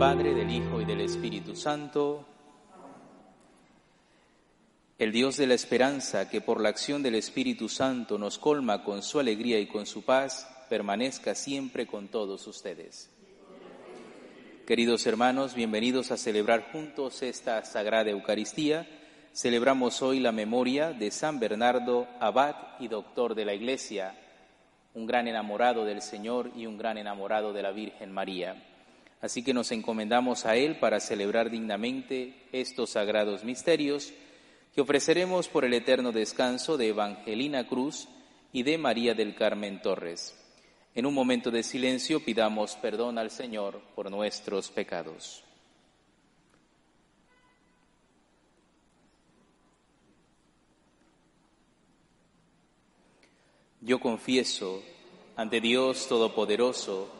Padre, del Hijo y del Espíritu Santo, el Dios de la esperanza, que por la acción del Espíritu Santo nos colma con su alegría y con su paz, permanezca siempre con todos ustedes. Queridos hermanos, bienvenidos a celebrar juntos esta Sagrada Eucaristía. Celebramos hoy la memoria de San Bernardo, abad y doctor de la Iglesia, un gran enamorado del Señor y un gran enamorado de la Virgen María. Así que nos encomendamos a Él para celebrar dignamente estos sagrados misterios que ofreceremos por el eterno descanso de Evangelina Cruz y de María del Carmen Torres. En un momento de silencio pidamos perdón al Señor por nuestros pecados. Yo confieso ante Dios Todopoderoso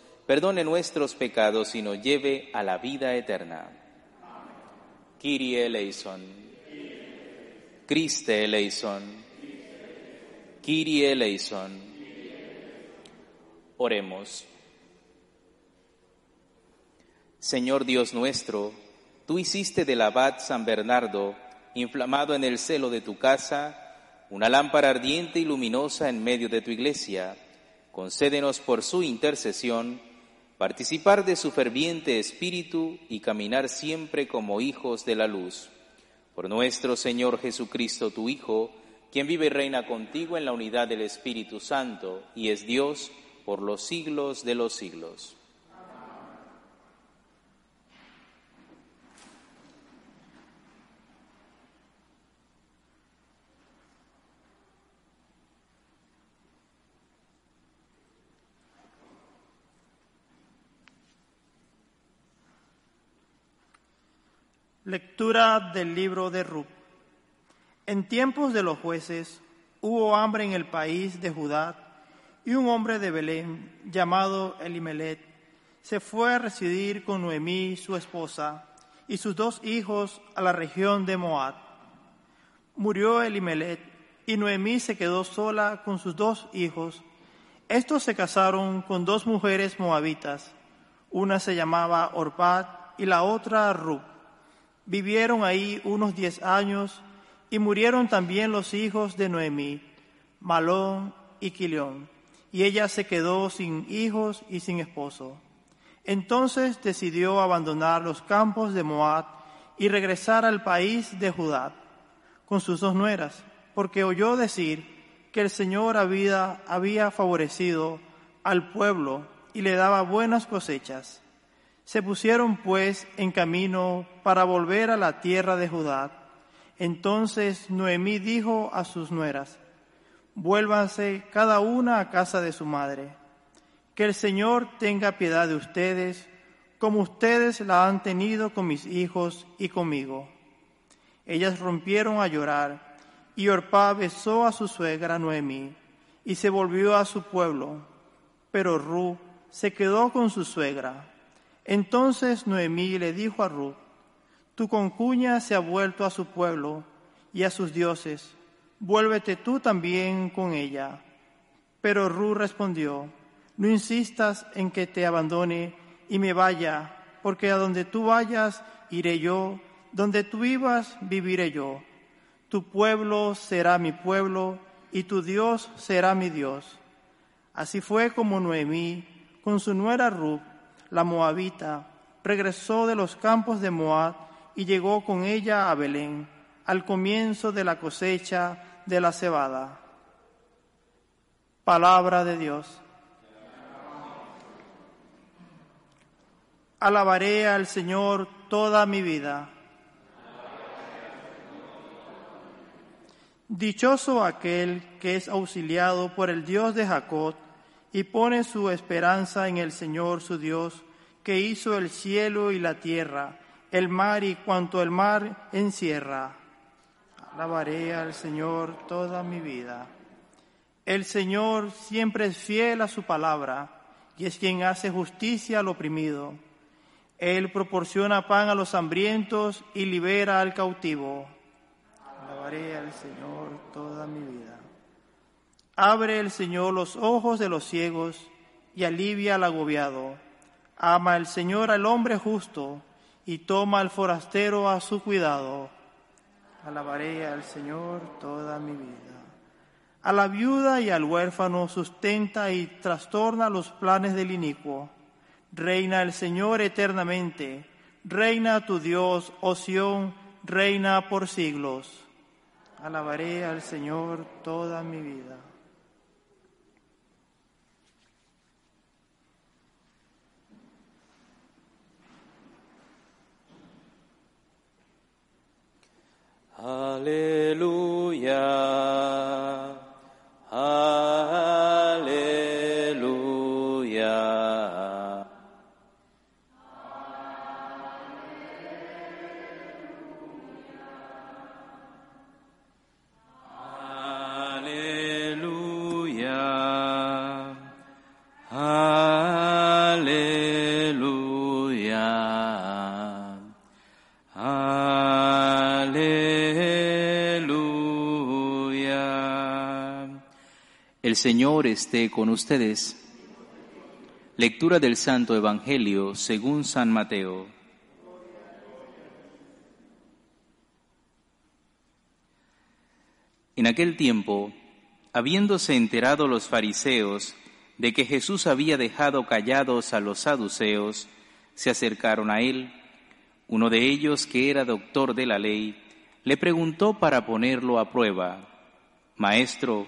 perdone nuestros pecados y nos lleve a la vida eterna. Kyrie eleison. Christe eleison. Kyrie eleison. Oremos. Señor Dios nuestro, tú hiciste del abad San Bernardo, inflamado en el celo de tu casa, una lámpara ardiente y luminosa en medio de tu iglesia. Concédenos por su intercesión participar de su ferviente espíritu y caminar siempre como hijos de la luz. Por nuestro Señor Jesucristo, tu Hijo, quien vive y reina contigo en la unidad del Espíritu Santo y es Dios por los siglos de los siglos. Lectura del libro de Ruth. En tiempos de los jueces hubo hambre en el país de Judá y un hombre de Belén llamado Elimelet se fue a residir con Noemí, su esposa, y sus dos hijos a la región de Moab. Murió Elimelet y Noemí se quedó sola con sus dos hijos. Estos se casaron con dos mujeres moabitas. Una se llamaba Orpad y la otra Ruth. Vivieron ahí unos diez años y murieron también los hijos de Noemí, Malón y Quilión, y ella se quedó sin hijos y sin esposo. Entonces decidió abandonar los campos de Moab y regresar al país de Judá con sus dos nueras, porque oyó decir que el Señor había, había favorecido al pueblo y le daba buenas cosechas. Se pusieron pues en camino para volver a la tierra de Judá. Entonces Noemí dijo a sus nueras, vuélvanse cada una a casa de su madre. Que el Señor tenga piedad de ustedes, como ustedes la han tenido con mis hijos y conmigo. Ellas rompieron a llorar, y Orpá besó a su suegra Noemí, y se volvió a su pueblo. Pero Ru se quedó con su suegra. Entonces Noemí le dijo a Ruth, tu concuña se ha vuelto a su pueblo y a sus dioses, vuélvete tú también con ella. Pero Ruth respondió, no insistas en que te abandone y me vaya, porque a donde tú vayas iré yo, donde tú vivas viviré yo. Tu pueblo será mi pueblo y tu Dios será mi Dios. Así fue como Noemí, con su nuera Ruth, la moabita, regresó de los campos de Moab y llegó con ella a Belén, al comienzo de la cosecha de la cebada. Palabra de Dios. Alabaré al Señor toda mi vida. Dichoso aquel que es auxiliado por el Dios de Jacob y pone su esperanza en el Señor su Dios, que hizo el cielo y la tierra, el mar y cuanto el mar encierra. Alabaré al Señor toda mi vida. El Señor siempre es fiel a su palabra y es quien hace justicia al oprimido. Él proporciona pan a los hambrientos y libera al cautivo. Alabaré al Señor toda mi vida. Abre el Señor los ojos de los ciegos y alivia al agobiado. Ama el Señor al hombre justo y toma al forastero a su cuidado. Alabaré al Señor toda mi vida. A la viuda y al huérfano sustenta y trastorna los planes del inicuo. Reina el Señor eternamente. Reina tu Dios, oh Sión, reina por siglos. Alabaré al Señor toda mi vida. Hallelujah. Señor esté con ustedes. Lectura del Santo Evangelio según San Mateo. En aquel tiempo, habiéndose enterado los fariseos de que Jesús había dejado callados a los saduceos, se acercaron a él. Uno de ellos, que era doctor de la ley, le preguntó para ponerlo a prueba, Maestro,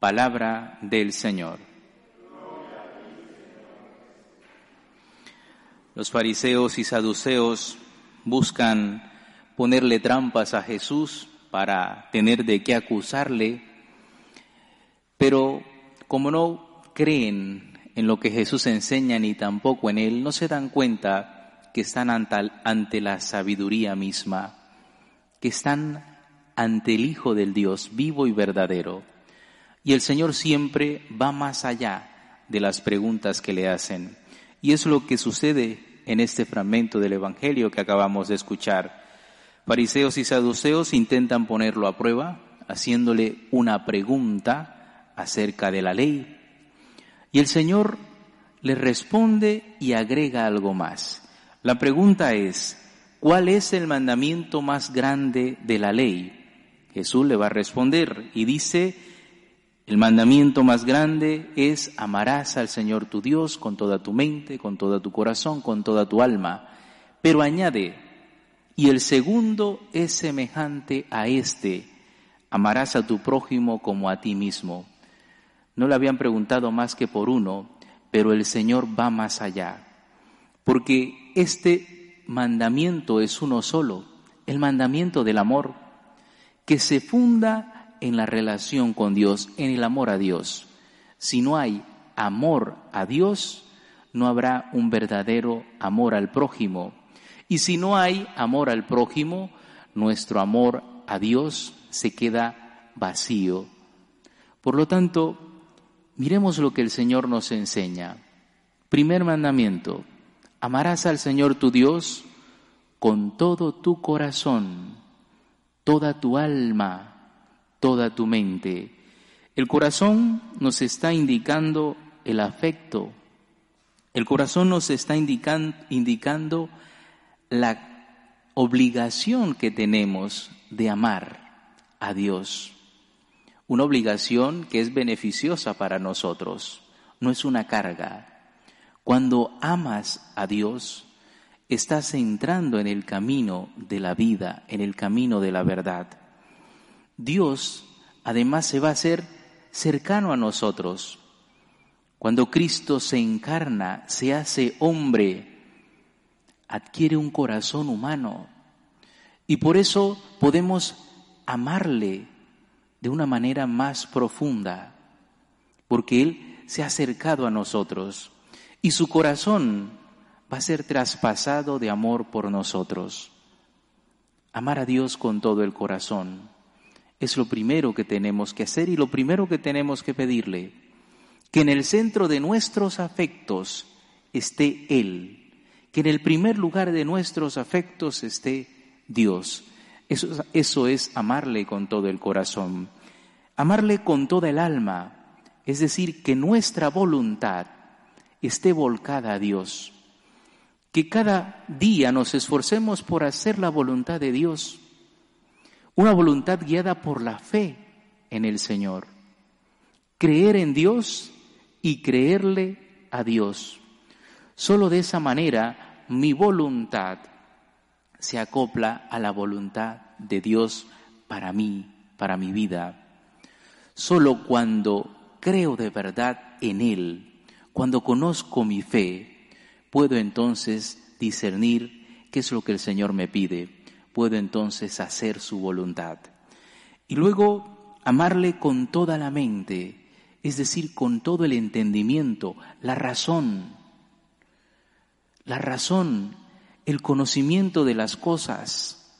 Palabra del Señor. Los fariseos y saduceos buscan ponerle trampas a Jesús para tener de qué acusarle, pero como no creen en lo que Jesús enseña ni tampoco en él, no se dan cuenta que están ante la sabiduría misma, que están ante el Hijo del Dios vivo y verdadero. Y el Señor siempre va más allá de las preguntas que le hacen. Y es lo que sucede en este fragmento del Evangelio que acabamos de escuchar. Fariseos y saduceos intentan ponerlo a prueba, haciéndole una pregunta acerca de la ley. Y el Señor le responde y agrega algo más. La pregunta es, ¿cuál es el mandamiento más grande de la ley? Jesús le va a responder y dice, el mandamiento más grande es amarás al Señor tu Dios con toda tu mente, con todo tu corazón, con toda tu alma. Pero añade, y el segundo es semejante a este, amarás a tu prójimo como a ti mismo. No le habían preguntado más que por uno, pero el Señor va más allá, porque este mandamiento es uno solo, el mandamiento del amor, que se funda en la relación con Dios, en el amor a Dios. Si no hay amor a Dios, no habrá un verdadero amor al prójimo. Y si no hay amor al prójimo, nuestro amor a Dios se queda vacío. Por lo tanto, miremos lo que el Señor nos enseña. Primer mandamiento, amarás al Señor tu Dios con todo tu corazón, toda tu alma, toda tu mente. El corazón nos está indicando el afecto. El corazón nos está indicando la obligación que tenemos de amar a Dios. Una obligación que es beneficiosa para nosotros, no es una carga. Cuando amas a Dios, estás entrando en el camino de la vida, en el camino de la verdad. Dios además se va a hacer cercano a nosotros. Cuando Cristo se encarna, se hace hombre, adquiere un corazón humano. Y por eso podemos amarle de una manera más profunda, porque Él se ha acercado a nosotros y su corazón va a ser traspasado de amor por nosotros. Amar a Dios con todo el corazón es lo primero que tenemos que hacer y lo primero que tenemos que pedirle, que en el centro de nuestros afectos esté Él, que en el primer lugar de nuestros afectos esté Dios. Eso, eso es amarle con todo el corazón, amarle con toda el alma, es decir, que nuestra voluntad esté volcada a Dios. Que cada día nos esforcemos por hacer la voluntad de Dios, una voluntad guiada por la fe en el Señor. Creer en Dios y creerle a Dios. Solo de esa manera mi voluntad se acopla a la voluntad de Dios para mí, para mi vida. Solo cuando creo de verdad en Él, cuando conozco mi fe, puedo entonces discernir qué es lo que el Señor me pide, puedo entonces hacer su voluntad. Y luego amarle con toda la mente, es decir, con todo el entendimiento, la razón, la razón, el conocimiento de las cosas,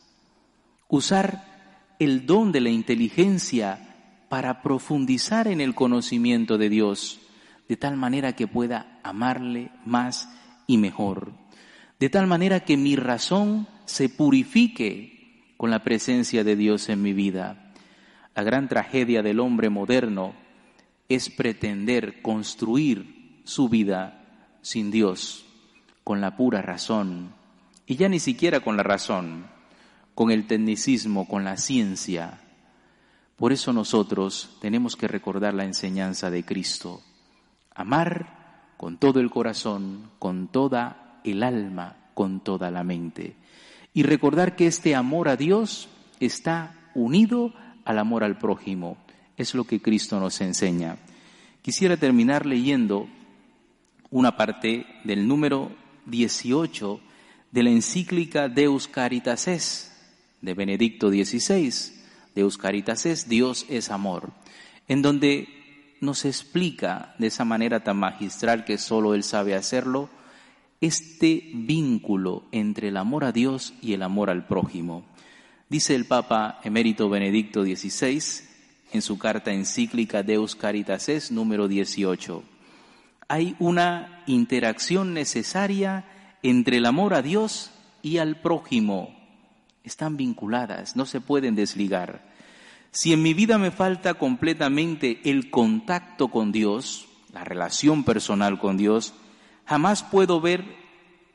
usar el don de la inteligencia para profundizar en el conocimiento de Dios, de tal manera que pueda amarle más y mejor, de tal manera que mi razón se purifique con la presencia de Dios en mi vida. La gran tragedia del hombre moderno es pretender construir su vida sin Dios, con la pura razón, y ya ni siquiera con la razón, con el tecnicismo, con la ciencia. Por eso nosotros tenemos que recordar la enseñanza de Cristo, amar con todo el corazón, con toda el alma, con toda la mente. Y recordar que este amor a Dios está unido al amor al prójimo. Es lo que Cristo nos enseña. Quisiera terminar leyendo una parte del número 18 de la encíclica Deus Caritas Es de Benedicto XVI, Deus Caritas Es, Dios es amor, en donde nos explica de esa manera tan magistral que solo Él sabe hacerlo, este vínculo entre el amor a Dios y el amor al prójimo. Dice el Papa emérito Benedicto XVI en su carta encíclica Deus Caritas Es número 18. Hay una interacción necesaria entre el amor a Dios y al prójimo. Están vinculadas, no se pueden desligar. Si en mi vida me falta completamente el contacto con Dios, la relación personal con Dios, jamás puedo ver,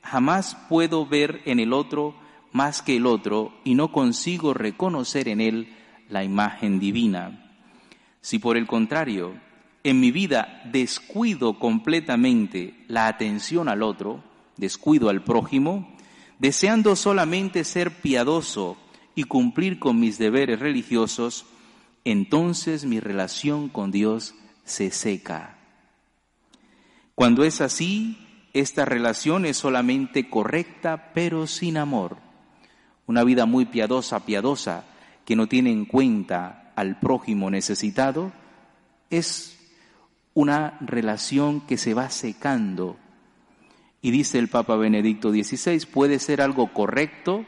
jamás puedo ver en el otro más que el otro y no consigo reconocer en él la imagen divina. Si por el contrario, en mi vida descuido completamente la atención al otro, descuido al prójimo, deseando solamente ser piadoso y cumplir con mis deberes religiosos, entonces mi relación con Dios se seca. Cuando es así, esta relación es solamente correcta, pero sin amor. Una vida muy piadosa, piadosa, que no tiene en cuenta al prójimo necesitado, es una relación que se va secando. Y dice el Papa Benedicto XVI, puede ser algo correcto,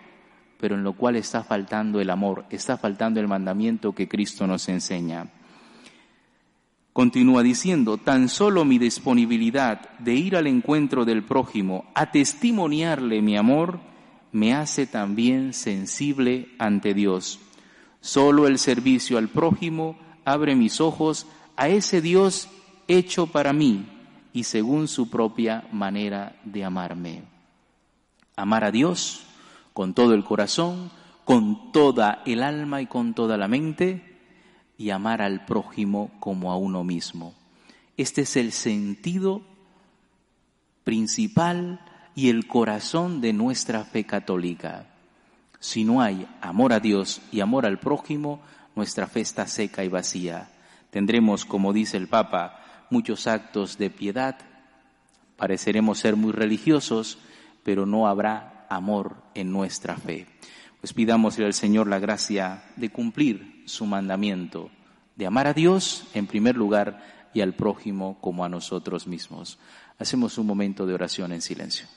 pero en lo cual está faltando el amor, está faltando el mandamiento que Cristo nos enseña. Continúa diciendo, tan solo mi disponibilidad de ir al encuentro del prójimo, a testimoniarle mi amor, me hace también sensible ante Dios. Solo el servicio al prójimo abre mis ojos a ese Dios hecho para mí y según su propia manera de amarme. Amar a Dios con todo el corazón, con toda el alma y con toda la mente, y amar al prójimo como a uno mismo. Este es el sentido principal y el corazón de nuestra fe católica. Si no hay amor a Dios y amor al prójimo, nuestra fe está seca y vacía. Tendremos, como dice el Papa, muchos actos de piedad, pareceremos ser muy religiosos, pero no habrá amor en nuestra fe. Pues pidámosle al Señor la gracia de cumplir su mandamiento, de amar a Dios en primer lugar y al prójimo como a nosotros mismos. Hacemos un momento de oración en silencio.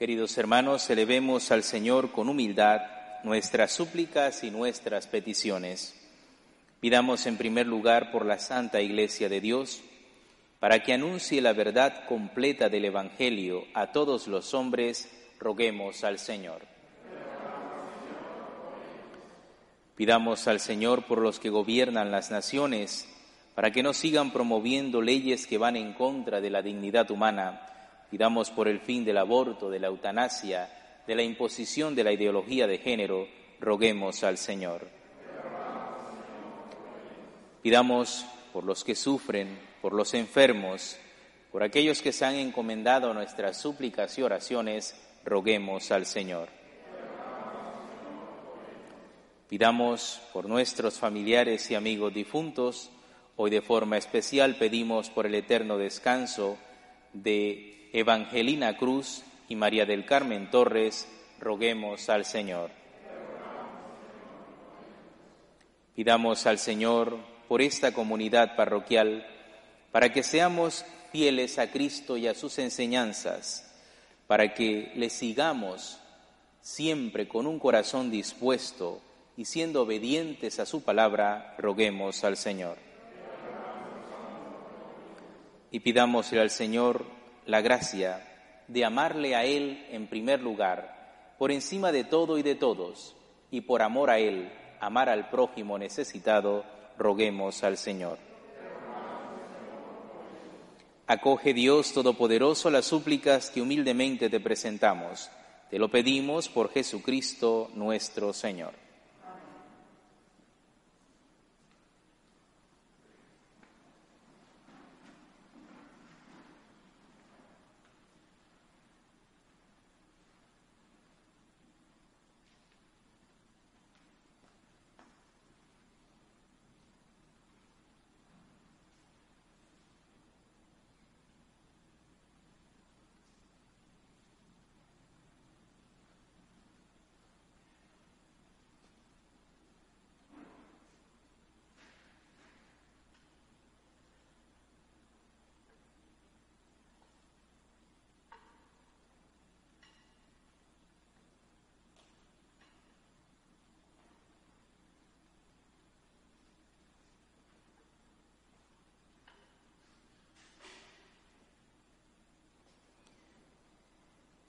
Queridos hermanos, elevemos al Señor con humildad nuestras súplicas y nuestras peticiones. Pidamos en primer lugar por la Santa Iglesia de Dios, para que anuncie la verdad completa del Evangelio a todos los hombres, roguemos al Señor. Pidamos al Señor por los que gobiernan las naciones, para que no sigan promoviendo leyes que van en contra de la dignidad humana Pidamos por el fin del aborto, de la eutanasia, de la imposición de la ideología de género, roguemos al Señor. Pidamos por los que sufren, por los enfermos, por aquellos que se han encomendado a nuestras súplicas y oraciones, roguemos al Señor. Pidamos por nuestros familiares y amigos difuntos, hoy de forma especial pedimos por el eterno descanso de Evangelina Cruz y María del Carmen Torres, roguemos al Señor. Pidamos al Señor por esta comunidad parroquial, para que seamos fieles a Cristo y a sus enseñanzas, para que le sigamos siempre con un corazón dispuesto y siendo obedientes a su palabra, roguemos al Señor. Y pidámosle al Señor la gracia de amarle a Él en primer lugar, por encima de todo y de todos, y por amor a Él, amar al prójimo necesitado, roguemos al Señor. Acoge Dios Todopoderoso las súplicas que humildemente te presentamos. Te lo pedimos por Jesucristo nuestro Señor.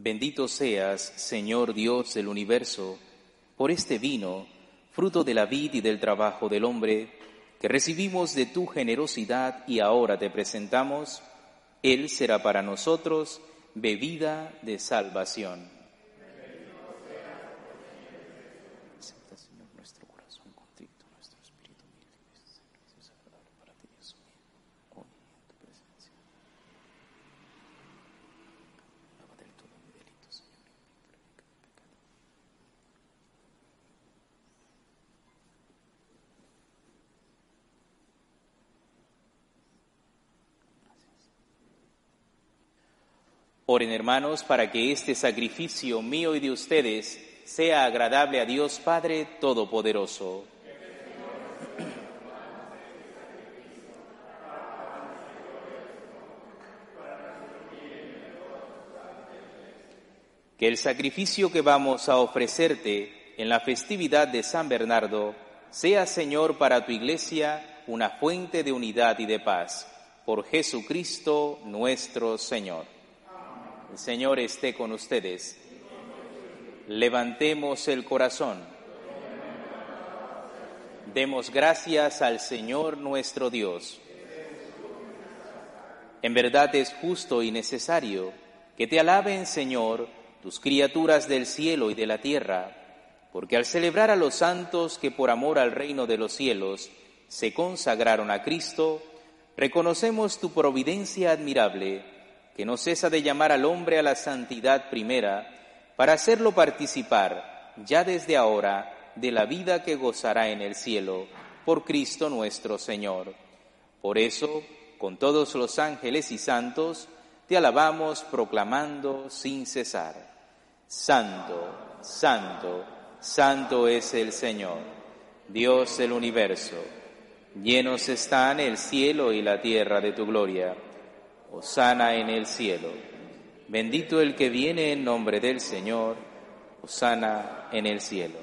Bendito seas, Señor Dios del universo, por este vino, fruto de la vid y del trabajo del hombre, que recibimos de tu generosidad y ahora te presentamos, Él será para nosotros bebida de salvación. Acepta, Señor, nuestro corazón contrito, nuestro espíritu humilde, y es agradable para ti, Dios mío, hoy en tu presencia. Lava del todo mi delito, Señor, y purifica mi pecado. Oren hermanos para que este sacrificio mío y de ustedes sea agradable a Dios Padre Todopoderoso. Que el sacrificio que vamos a ofrecerte en la festividad de San Bernardo sea, Señor, para tu iglesia una fuente de unidad y de paz. Por Jesucristo nuestro Señor. El Señor esté con ustedes. Levantemos el corazón. Demos gracias al Señor nuestro Dios. En verdad es justo y necesario que te alaben, Señor, tus criaturas del cielo y de la tierra, porque al celebrar a los santos que por amor al reino de los cielos se consagraron a Cristo, reconocemos tu providencia admirable que no cesa de llamar al hombre a la santidad primera, para hacerlo participar, ya desde ahora, de la vida que gozará en el cielo, por Cristo nuestro Señor. Por eso, con todos los ángeles y santos, te alabamos proclamando sin cesar. Santo, santo, santo es el Señor, Dios del universo. Llenos están el cielo y la tierra de tu gloria. Osana en el cielo. Bendito el que viene en nombre del Señor. Osana en el cielo.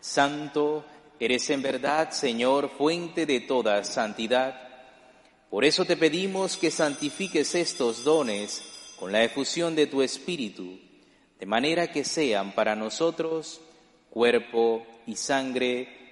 Santo eres en verdad, Señor, fuente de toda santidad. Por eso te pedimos que santifiques estos dones con la efusión de tu Espíritu, de manera que sean para nosotros cuerpo y sangre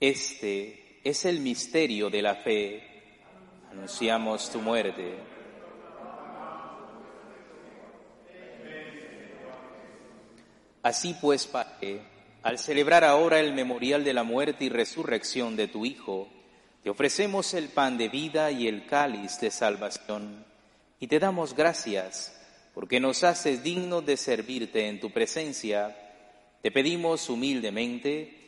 Este es el misterio de la fe. Anunciamos tu muerte. Así pues, Padre, al celebrar ahora el memorial de la muerte y resurrección de tu Hijo, te ofrecemos el pan de vida y el cáliz de salvación, y te damos gracias porque nos haces dignos de servirte en tu presencia. Te pedimos humildemente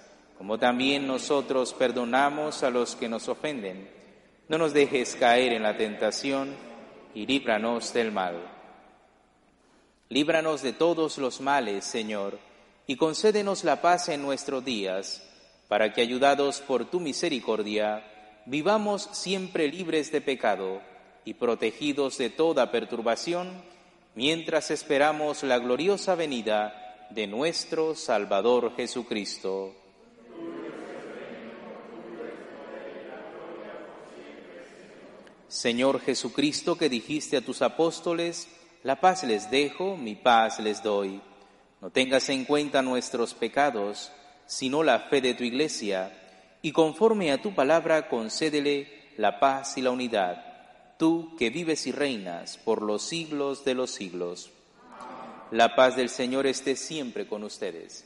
como también nosotros perdonamos a los que nos ofenden. No nos dejes caer en la tentación y líbranos del mal. Líbranos de todos los males, Señor, y concédenos la paz en nuestros días, para que, ayudados por tu misericordia, vivamos siempre libres de pecado y protegidos de toda perturbación mientras esperamos la gloriosa venida de nuestro Salvador Jesucristo. Señor Jesucristo, que dijiste a tus apóstoles, la paz les dejo, mi paz les doy. No tengas en cuenta nuestros pecados, sino la fe de tu iglesia, y conforme a tu palabra concédele la paz y la unidad tú que vives y reinas por los siglos de los siglos. La paz del Señor esté siempre con ustedes.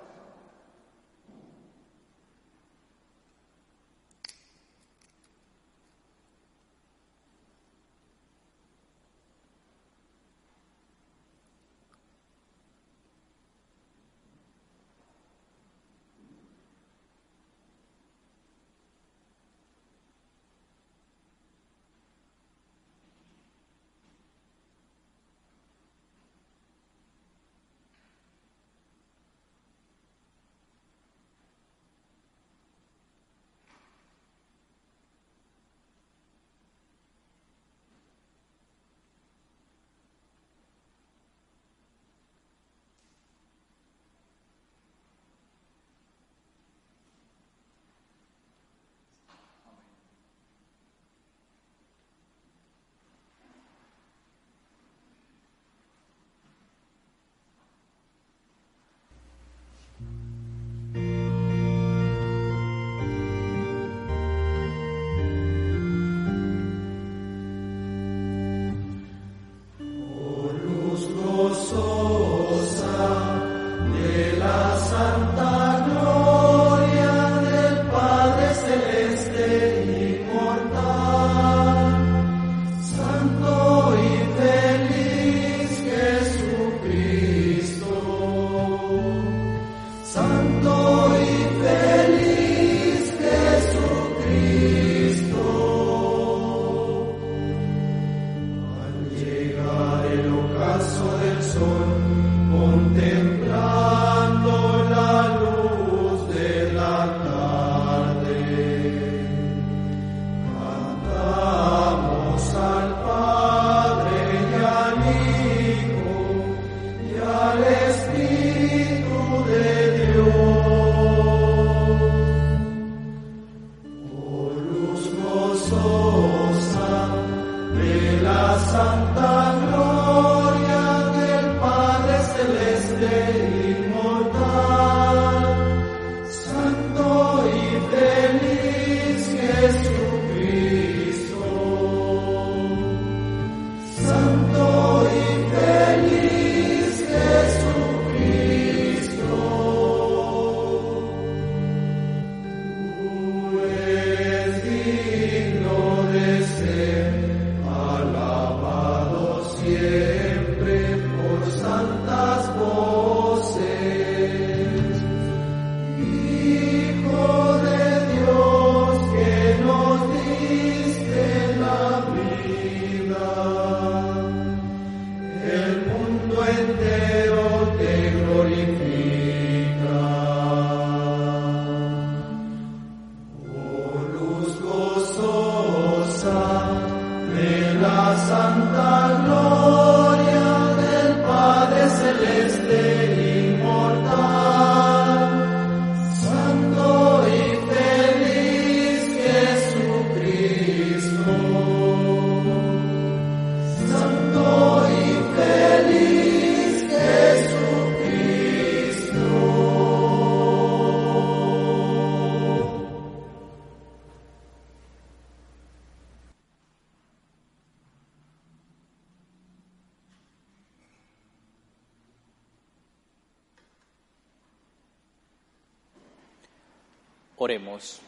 Oremos.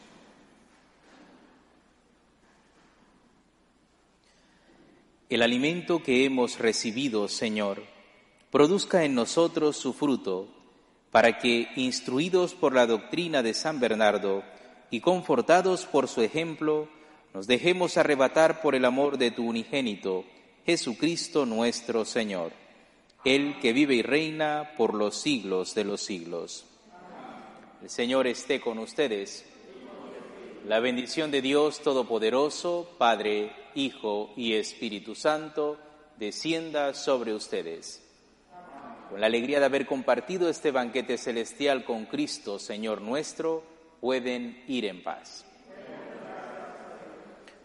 El alimento que hemos recibido, Señor, produzca en nosotros su fruto, para que, instruidos por la doctrina de San Bernardo y confortados por su ejemplo, nos dejemos arrebatar por el amor de tu unigénito, Jesucristo nuestro Señor, el que vive y reina por los siglos de los siglos. El Señor esté con ustedes. La bendición de Dios Todopoderoso, Padre, Hijo y Espíritu Santo, descienda sobre ustedes. Con la alegría de haber compartido este banquete celestial con Cristo, Señor nuestro, pueden ir en paz.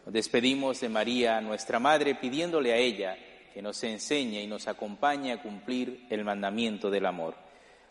Nos despedimos de María, nuestra Madre, pidiéndole a ella que nos enseñe y nos acompañe a cumplir el mandamiento del amor.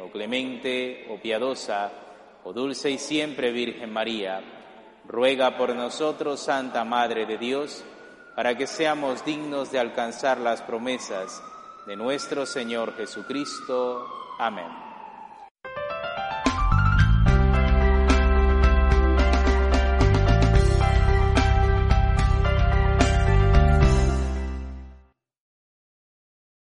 oh clemente, oh piadosa, oh dulce y siempre Virgen María, ruega por nosotros, Santa Madre de Dios, para que seamos dignos de alcanzar las promesas de nuestro Señor Jesucristo. Amén.